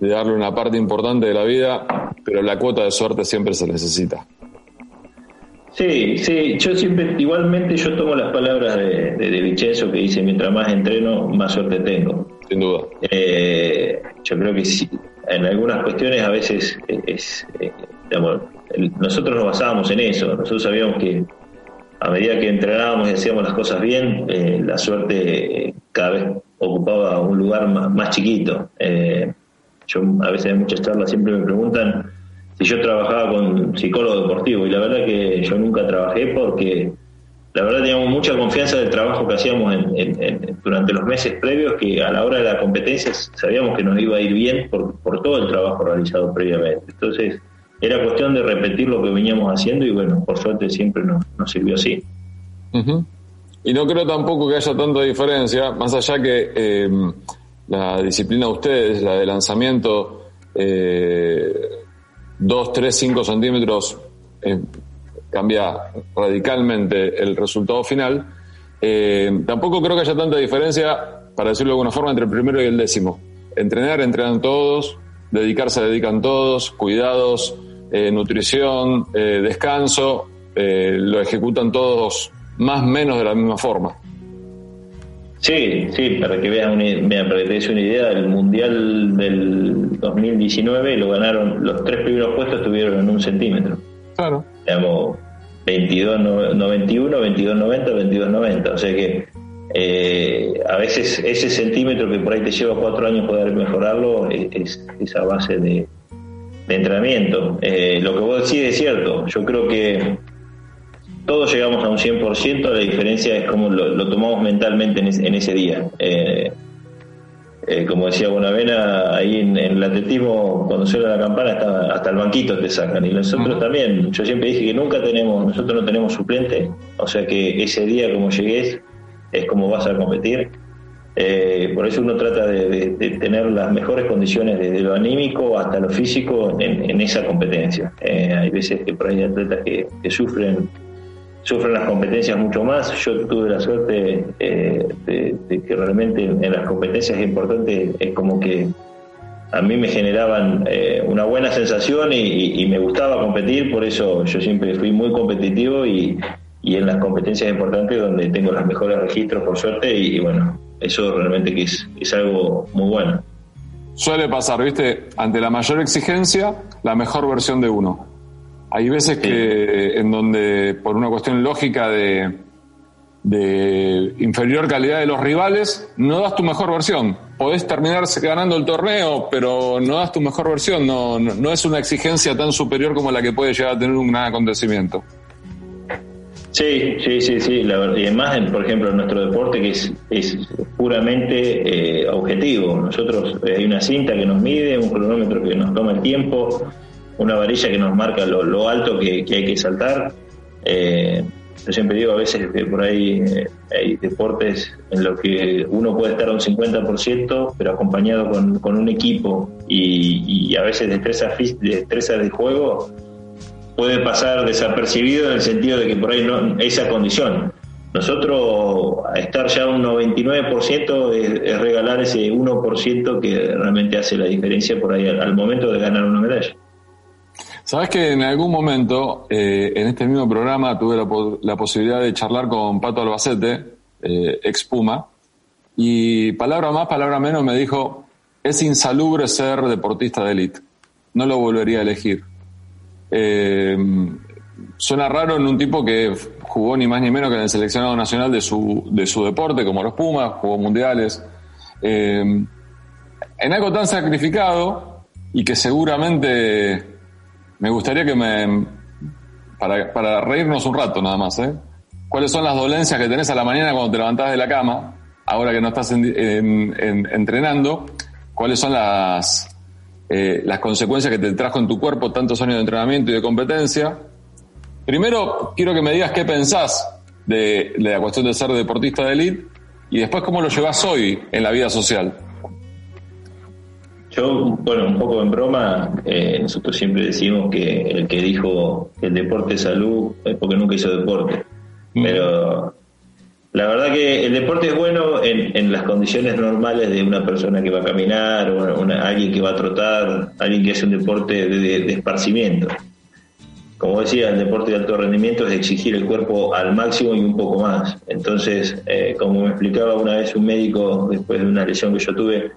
de darle una parte importante de la vida, pero la cuota de suerte siempre se necesita. Sí, sí, yo siempre, igualmente yo tomo las palabras de, de, Vincenzo que dice, mientras más entreno, más suerte tengo. Sin duda. Eh, yo creo que sí, en algunas cuestiones a veces es, eh, nosotros nos basábamos en eso, nosotros sabíamos que a medida que entrenábamos y hacíamos las cosas bien, eh, la suerte cada vez ocupaba un lugar más, chiquito. yo a veces en muchas charlas siempre me preguntan, si yo trabajaba con psicólogo deportivo y la verdad que yo nunca trabajé porque la verdad teníamos mucha confianza del trabajo que hacíamos durante los meses previos que a la hora de la competencia sabíamos que nos iba a ir bien por, todo el trabajo realizado previamente. Entonces era cuestión de repetir lo que veníamos haciendo y bueno, por suerte siempre nos, sirvió así. Y no creo tampoco que haya tanta diferencia, más allá que eh, la disciplina de ustedes, la de lanzamiento, eh, 2, 3, 5 centímetros eh, cambia radicalmente el resultado final. Eh, tampoco creo que haya tanta diferencia, para decirlo de alguna forma, entre el primero y el décimo. Entrenar, entrenan todos, dedicarse, dedican todos, cuidados, eh, nutrición, descanso, lo ejecutan todos más o menos de la misma forma. Sí, sí, para que veas una, para que te des una idea, el Mundial del 2019 lo ganaron, los tres primeros puestos estuvieron en un centímetro. Claro. Digamos, 22.91, 22.90, 22.90. O sea que eh, a veces ese centímetro que por ahí te lleva cuatro años poder mejorarlo es, esa base de, entrenamiento. Eh, lo que vos decís es cierto. Yo creo que todos llegamos a un 100%, la diferencia es cómo lo, tomamos mentalmente en, ese día. Eh, eh, como decía Bonavena, ahí en, el atletismo, cuando suena la campana, hasta, hasta el banquito te sacan. Y nosotros también, yo siempre dije que nunca tenemos, nosotros no tenemos suplente, o sea que ese día como llegues es como vas a competir. Eh, por eso uno trata de, tener las mejores condiciones desde lo anímico hasta lo físico en, esa competencia. hay veces que por ahí hay atletas que sufren sufren las competencias mucho más. Yo tuve la suerte eh, de, que realmente en las competencias importantes es como que a mí me generaban eh, una buena sensación y, me gustaba competir, por eso yo siempre fui muy competitivo y, en las competencias importantes donde tengo los mejores registros por suerte y, bueno, eso realmente que es, es algo muy bueno. Suele pasar, viste, ante la mayor exigencia, la mejor versión de uno. Hay veces que en donde por una cuestión lógica de, de inferior calidad de los rivales, no das tu mejor versión. Podés terminar ganando el torneo, pero no das tu mejor versión. No, no, es una exigencia tan superior como la que puede llegar a tener un gran acontecimiento. Sí, sí, sí, sí. La verdad, y además, por ejemplo, en nuestro deporte que es, es puramente eh, objetivo. Nosotros eh, hay una cinta que nos mide, un cronómetro que nos toma el tiempo, una varilla que nos marca lo, alto que, hay que saltar. Eh, yo siempre digo a veces que por ahí hay deportes en los que uno puede estar a un 50%, pero acompañado con, un equipo y, a veces destreza, destreza de juego puede pasar desapercibido en el sentido de que por ahí no esa condición. Nosotros estar ya un 99% es, regalar ese 1% que realmente hace la diferencia por ahí al, momento de ganar una medalla. Sabes que en algún momento, eh, en este mismo programa, tuve la, posibilidad de charlar con Pato Albacete, eh, ex Puma, y palabra más, palabra menos me dijo, es insalubre ser deportista de élite, no lo volvería a elegir. Eh, suena raro en un tipo que jugó ni más ni menos que en el seleccionado nacional de su, de su deporte, como los Pumas, jugó mundiales. Eh, en algo tan sacrificado y que seguramente me gustaría que me. Para, para reírnos un rato nada más, ¿eh? ¿Cuáles son las dolencias que tenés a la mañana cuando te levantás de la cama, ahora que no estás entrenando? ¿Cuáles son las, eh, las consecuencias que te trajo en tu cuerpo tantos años de entrenamiento y de competencia. Primero, quiero que me digas qué pensás de, la cuestión de ser deportista de élite y después cómo lo llevas hoy en la vida social. Yo, bueno, un poco en broma, eh, nosotros siempre decimos que el que dijo que el deporte es salud es porque nunca hizo deporte. Mm. Pero la verdad que el deporte es bueno en, las condiciones normales de una persona que va a caminar, o alguien que va a trotar, alguien que hace un deporte de, esparcimiento. Como decía, el deporte de alto rendimiento es exigir el cuerpo al máximo y un poco más. Entonces, eh, como me explicaba una vez un médico después de una lesión que yo tuve,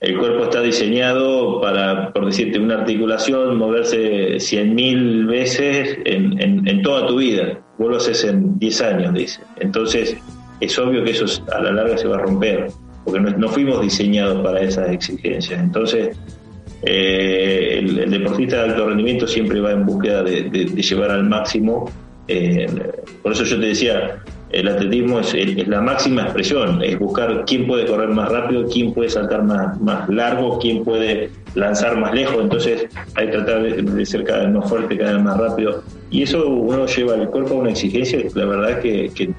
el cuerpo está diseñado para, por decirte, una articulación, moverse 100.000 veces en, toda tu vida. Vos lo haces en 10 años, dice. Entonces, es obvio que eso a la larga se va a romper, porque no, fuimos diseñados para esas exigencias. Entonces, eh, el, deportista de alto rendimiento siempre va en búsqueda de, llevar al máximo. Eh, por eso yo te decía, el atletismo es, la máxima expresión, es buscar quién puede correr más rápido, quién puede saltar más, más largo, quién puede lanzar más lejos, entonces hay que tratar de, ser cada vez más fuerte, cada vez más rápido. Y eso uno lleva al cuerpo a una exigencia, la verdad es que,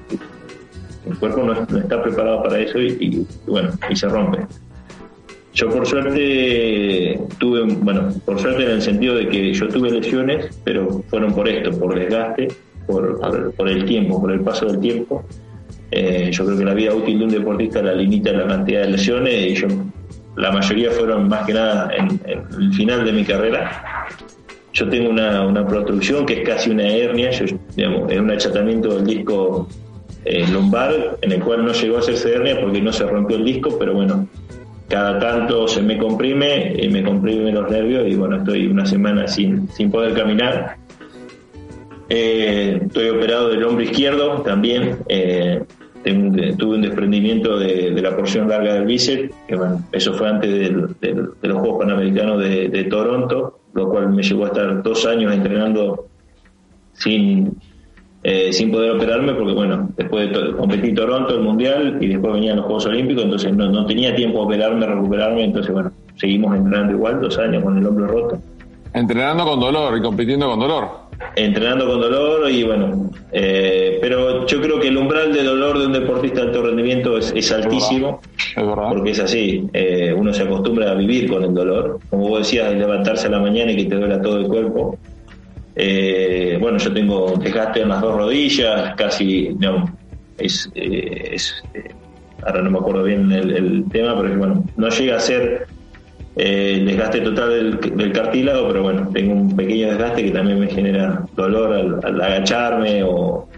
el cuerpo no, está preparado para eso y, bueno, y se rompe. Yo por suerte tuve, bueno, por suerte en el sentido de que yo tuve lesiones, pero fueron por esto, por desgaste, por, el tiempo, por el paso del tiempo. Eh, yo creo que la vida útil de un deportista la limita la cantidad de lesiones y yo, la mayoría fueron más que nada en, el final de mi carrera. Yo tengo una, una que es casi una hernia, yo, digamos, es un achatamiento del disco eh, lumbar, en el cual no llegó a hacerse hernia porque no se rompió el disco, pero bueno, cada tanto se me comprime y me comprime los nervios y bueno, estoy una semana sin, sin poder caminar eh, estoy operado del hombro izquierdo también. Eh, tuve un desprendimiento de, la porción larga del bíceps, que bueno, eso fue antes de los Juegos Panamericanos de, Toronto, lo cual me llevó a estar dos años entrenando sin, eh, sin poder operarme, porque bueno, después de competí Toronto, el Mundial, y después venían los Juegos Olímpicos, entonces no, no tenía tiempo de operarme, recuperarme, entonces bueno, seguimos entrenando igual, dos años con el hombro roto. Entrenando con dolor y compitiendo con dolor entrenando con dolor y bueno, eh, pero yo creo que el umbral de dolor de un deportista de alto rendimiento es, altísimo, porque es así, eh, uno se acostumbra a vivir con el dolor, como vos decías, levantarse a la mañana y que te duela todo el cuerpo. Eh, bueno, yo tengo desgaste en las dos rodillas, casi, no, es, ahora no me acuerdo bien el, el tema, pero bueno, no llega a ser eh, el desgaste total del, cartílago, pero bueno, tengo un pequeño desgaste que también me genera dolor al, agacharme o...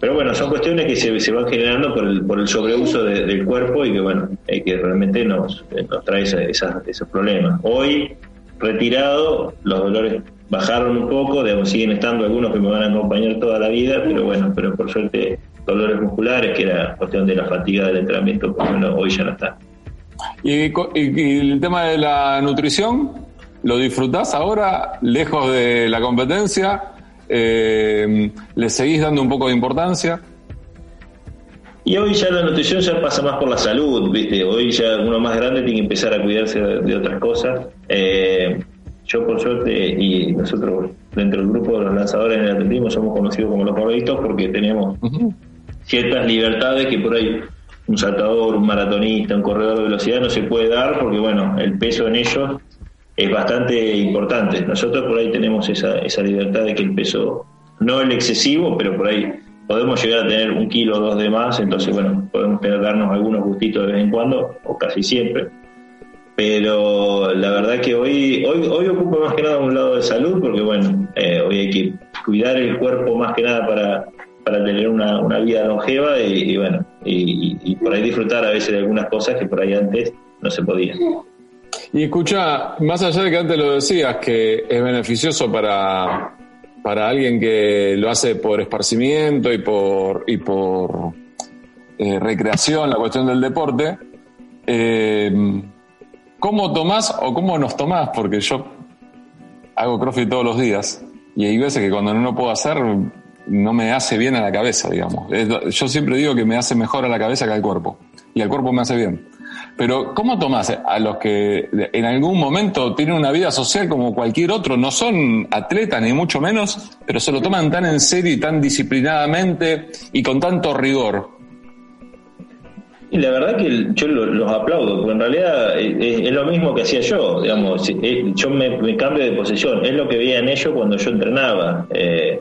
Pero bueno, son cuestiones que se, van generando por el, por el sobreuso del cuerpo y que bueno, que realmente nos, trae esos problemas. Hoy, retirado, los dolores bajaron un poco, siguen estando algunos que me van a acompañar toda la vida, pero bueno, pero por suerte dolores musculares, que era cuestión de la fatiga del entrenamiento, pues bueno, hoy ya no está. ¿Y, el tema de la nutrición? ¿Lo disfrutás ahora, lejos de la competencia? Eh, ¿Le seguís dando un poco de importancia? Y hoy ya la nutrición ya pasa más por la salud, ¿viste? Hoy ya uno más grande tiene que empezar a cuidarse de, otras cosas. Eh, yo, por suerte, y nosotros dentro del grupo de los lanzadores en el atletismo somos conocidos como los gorditos porque tenemos ciertas libertades que por ahí un saltador, un maratonista, un corredor de velocidad no se puede dar porque, bueno, el peso en ellos es bastante importante. Nosotros por ahí tenemos esa, esa libertad de que el peso, no el excesivo, pero por ahí podemos llegar a tener un kilo o dos de más, entonces, bueno, podemos darnos algunos gustitos de vez en cuando, o casi siempre. Pero la verdad que hoy, hoy, hoy ocupo más que nada un lado de salud, porque bueno, eh, hoy hay que cuidar el cuerpo más que nada para, para tener una, una vida longeva y, bueno, y, por ahí disfrutar a veces de algunas cosas que por ahí antes no se podían. Y escucha, más allá de que antes lo decías, que es beneficioso para, para alguien que lo hace por esparcimiento y por, y por eh, recreación, la cuestión del deporte, eh, ¿cómo tomás o cómo nos tomás? Porque yo hago CrossFit todos los días y hay veces que cuando no lo puedo hacer no me hace bien a la cabeza, digamos. Yo siempre digo que me hace mejor a la cabeza que al cuerpo. Y al cuerpo me hace bien. Pero, ¿cómo tomás a los que en algún momento tienen una vida social como cualquier otro? No son atletas, ni mucho menos, pero se lo toman tan en serio y tan disciplinadamente y con tanto rigor. Y la verdad que yo los aplaudo, porque en realidad es, lo mismo que hacía yo, digamos, yo me, cambio de posición, es lo que veía en ellos cuando yo entrenaba. Eh,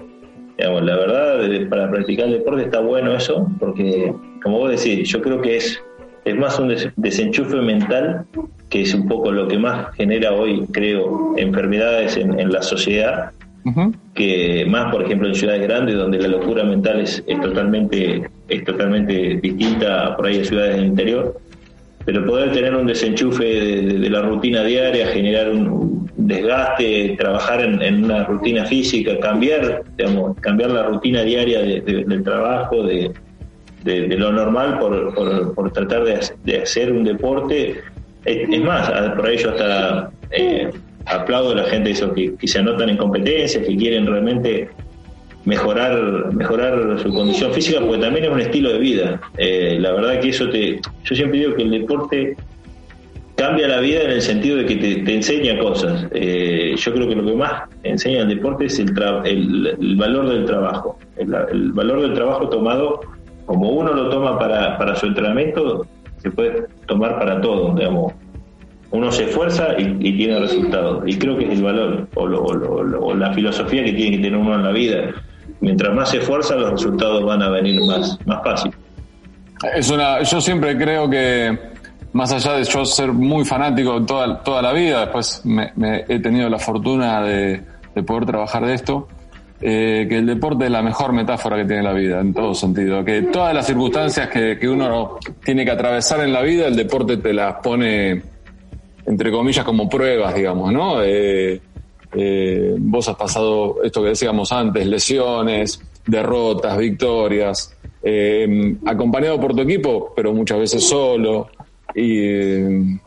Digamos, la verdad, para practicar el deporte está bueno eso, porque, como vos decís, yo creo que es, es más un desenchufe mental, que es un poco lo que más genera hoy, creo, enfermedades en, la sociedad, que más, por ejemplo, en ciudades grandes, donde la locura mental es, es, totalmente, es totalmente distinta por ahí a ciudades del interior pero poder tener un desenchufe de, la rutina diaria, generar un desgaste, trabajar en, una rutina física, cambiar, digamos, cambiar la rutina diaria del trabajo, de, lo normal por, por, tratar de, hacer un deporte. Es, más, por ello hasta eh, aplaudo a la gente eso, que, que se anotan en competencias, que quieren realmente mejorar mejorar su condición física porque también es un estilo de vida. Eh, la verdad que eso te yo siempre digo que el deporte cambia la vida en el sentido de que te, enseña cosas. Eh, yo creo que lo que más enseña el deporte es el, el, valor del trabajo. El, valor del trabajo tomado como uno lo toma para, para su entrenamiento se puede tomar para todo digamos. Uno se esfuerza y, tiene resultados. Y creo que es el valor o, o, la filosofía que tiene que tener uno en la vida mientras más se esfuerza, los resultados van a venir más, más fácil. Es una, yo siempre creo que, más allá de yo ser muy fanático toda, toda la vida, después me, he tenido la fortuna de, poder trabajar de esto, eh, que el deporte es la mejor metáfora que tiene la vida, en todo sentido. Que todas las circunstancias que, que uno tiene que atravesar en la vida, el deporte te las pone, entre comillas, como pruebas, digamos, ¿no? Eh, eh, vos has pasado esto que decíamos antes, lesiones, derrotas, victorias, eh, acompañado por tu equipo, pero muchas veces solo. Y eh,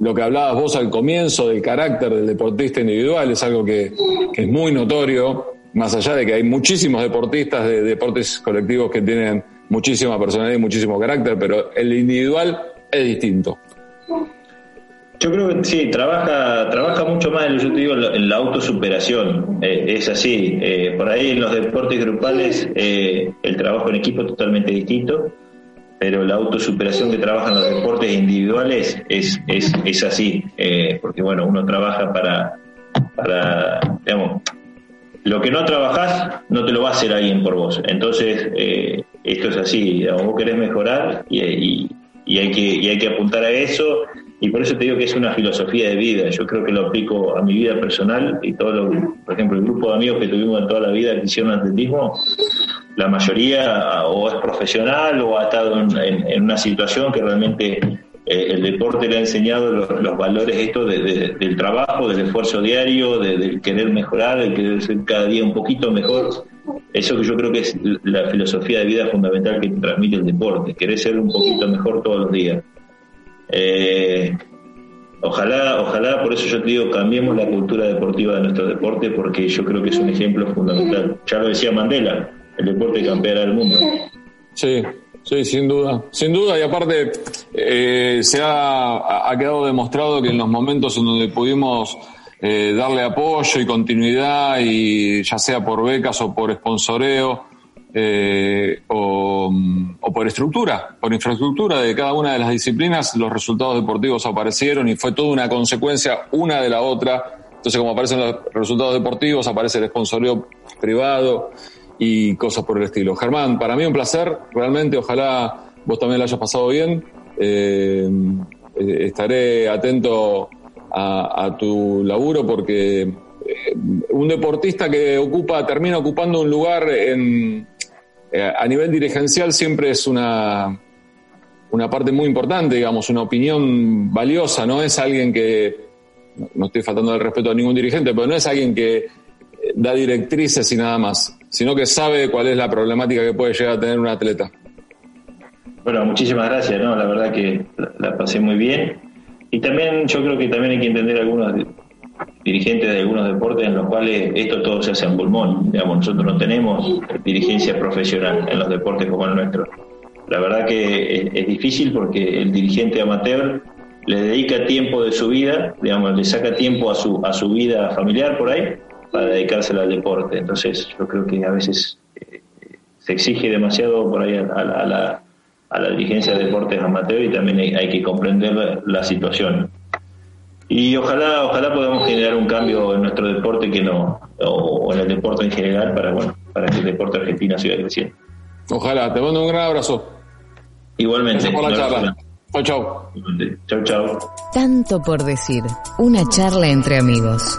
lo que hablabas vos al comienzo del carácter del deportista individual es algo que, es muy notorio, más allá de que hay muchísimos deportistas de deportes colectivos que tienen muchísima personalidad y muchísimo carácter, pero el individual es distinto. Yo creo que sí, trabaja, trabaja mucho más, yo te digo, en la autosuperación. Eh, es así. Eh, por ahí en los deportes grupales eh, el trabajo en equipo es totalmente distinto, pero la autosuperación que trabajan los deportes individuales es, es, es así. porque bueno, uno trabaja para, para, digamos, lo que no trabajas no te lo va a hacer alguien por vos. Entonces, esto es así. Digamos, vos querés mejorar y, y, y, hay que, y hay que apuntar a eso y por eso te digo que es una filosofía de vida. Yo creo que lo aplico a mi vida personal y todo lo, por ejemplo, el grupo de amigos que tuvimos en toda la vida que hicieron atletismo, la mayoría o es profesional o ha estado en, una situación que realmente eh, el deporte le ha enseñado los, valores estos del trabajo, del esfuerzo diario, del querer mejorar, del querer ser cada día un poquito mejor. Eso que yo creo que es la filosofía de vida fundamental que transmite el deporte, querer ser un poquito mejor todos los días. Eh, ojalá, ojalá, por eso yo te digo, cambiemos la cultura deportiva de nuestro deporte, porque yo creo que es un ejemplo fundamental. Ya lo decía Mandela, el deporte campeará el mundo. Sí, sí, sin duda, sin duda, y aparte eh, se ha, ha, quedado demostrado que en los momentos en donde pudimos eh, darle apoyo y continuidad, y ya sea por becas o por sponsoreo, eh, o, o, por estructura, por infraestructura de cada una de las disciplinas, los resultados deportivos aparecieron y fue toda una consecuencia una de la otra. Entonces, como aparecen los resultados deportivos, aparece el sponsoreo privado y cosas por el estilo. Germán, para mí un placer, realmente, ojalá vos también lo hayas pasado bien. Eh estaré atento a, a, tu laburo porque eh, un deportista que ocupa, termina ocupando un lugar en, eh, a nivel dirigencial siempre es una, una parte muy importante, digamos, una opinión valiosa, no es alguien que, no estoy faltando el respeto a ningún dirigente, pero no es alguien que eh, da directrices y nada más, sino que sabe cuál es la problemática que puede llegar a tener un atleta. Bueno, muchísimas gracias, ¿no? La verdad que la pasé muy bien. Y también yo creo que también hay que entender algunos dirigentes de algunos deportes en los cuales esto todo se hace en pulmón. Digamos, nosotros no tenemos dirigencia profesional en los deportes como el nuestro. La verdad que es, difícil porque el dirigente amateur le dedica tiempo de su vida, digamos, le saca tiempo a su, a su vida familiar por ahí para dedicárselo al deporte. Entonces yo creo que a veces eh, se exige demasiado por ahí a, la, a, la, dirigencia de deportes amateur y también hay que comprender la situación y ojalá ojalá podamos generar un cambio en nuestro deporte que no o, en el deporte en general para bueno para que el deporte argentino siga creciendo. Ojalá. Te mando un gran abrazo. Igualmente. Por la charla. chau chau. Chau chau. Tanto por decir. Una charla entre amigos